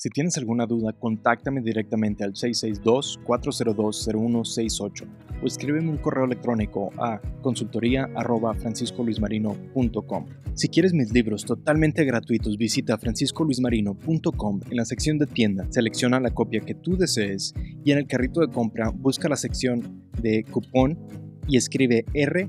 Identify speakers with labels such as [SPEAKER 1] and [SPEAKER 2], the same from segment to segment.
[SPEAKER 1] Si tienes alguna duda, contáctame directamente al 662-402-0168 o escríbeme un correo electrónico a consultoría.franciscoluismarino.com. Si quieres mis libros totalmente gratuitos, visita franciscoluismarino.com en la sección de tienda, selecciona la copia que tú desees y en el carrito de compra busca la sección de cupón y escribe R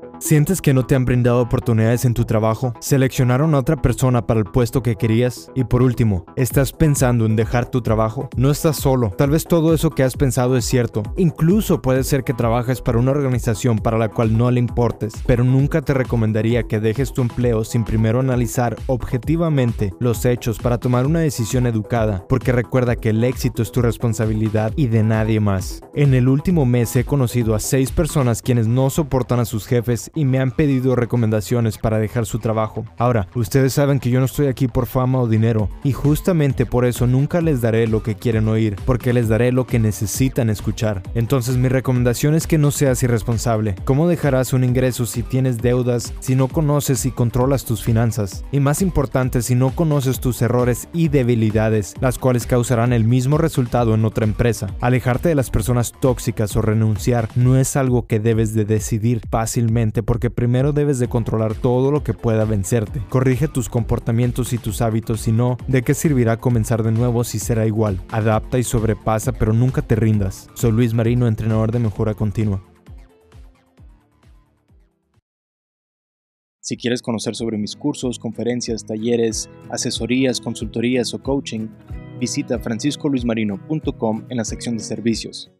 [SPEAKER 2] ¿Sientes que no te han brindado oportunidades en tu trabajo? ¿Seleccionaron a otra persona para el puesto que querías? Y por último, ¿estás pensando en dejar tu trabajo? No estás solo. Tal vez todo eso que has pensado es cierto. Incluso puede ser que trabajes para una organización para la cual no le importes, pero nunca te recomendaría que dejes tu empleo sin primero analizar objetivamente los hechos para tomar una decisión educada, porque recuerda que el éxito es tu responsabilidad y de nadie más. En el último mes he conocido a seis personas quienes no soportan a sus jefes y me han pedido recomendaciones para dejar su trabajo. Ahora, ustedes saben que yo no estoy aquí por fama o dinero, y justamente por eso nunca les daré lo que quieren oír, porque les daré lo que necesitan escuchar. Entonces mi recomendación es que no seas irresponsable. ¿Cómo dejarás un ingreso si tienes deudas, si no conoces y controlas tus finanzas? Y más importante, si no conoces tus errores y debilidades, las cuales causarán el mismo resultado en otra empresa. Alejarte de las personas tóxicas o renunciar no es algo que debes de decidir fácilmente porque primero debes de controlar todo lo que pueda vencerte. Corrige tus comportamientos y tus hábitos, si no, ¿de qué servirá comenzar de nuevo si será igual? Adapta y sobrepasa, pero nunca te rindas. Soy Luis Marino, entrenador de mejora continua.
[SPEAKER 1] Si quieres conocer sobre mis cursos, conferencias, talleres, asesorías, consultorías o coaching, visita franciscoluismarino.com en la sección de servicios.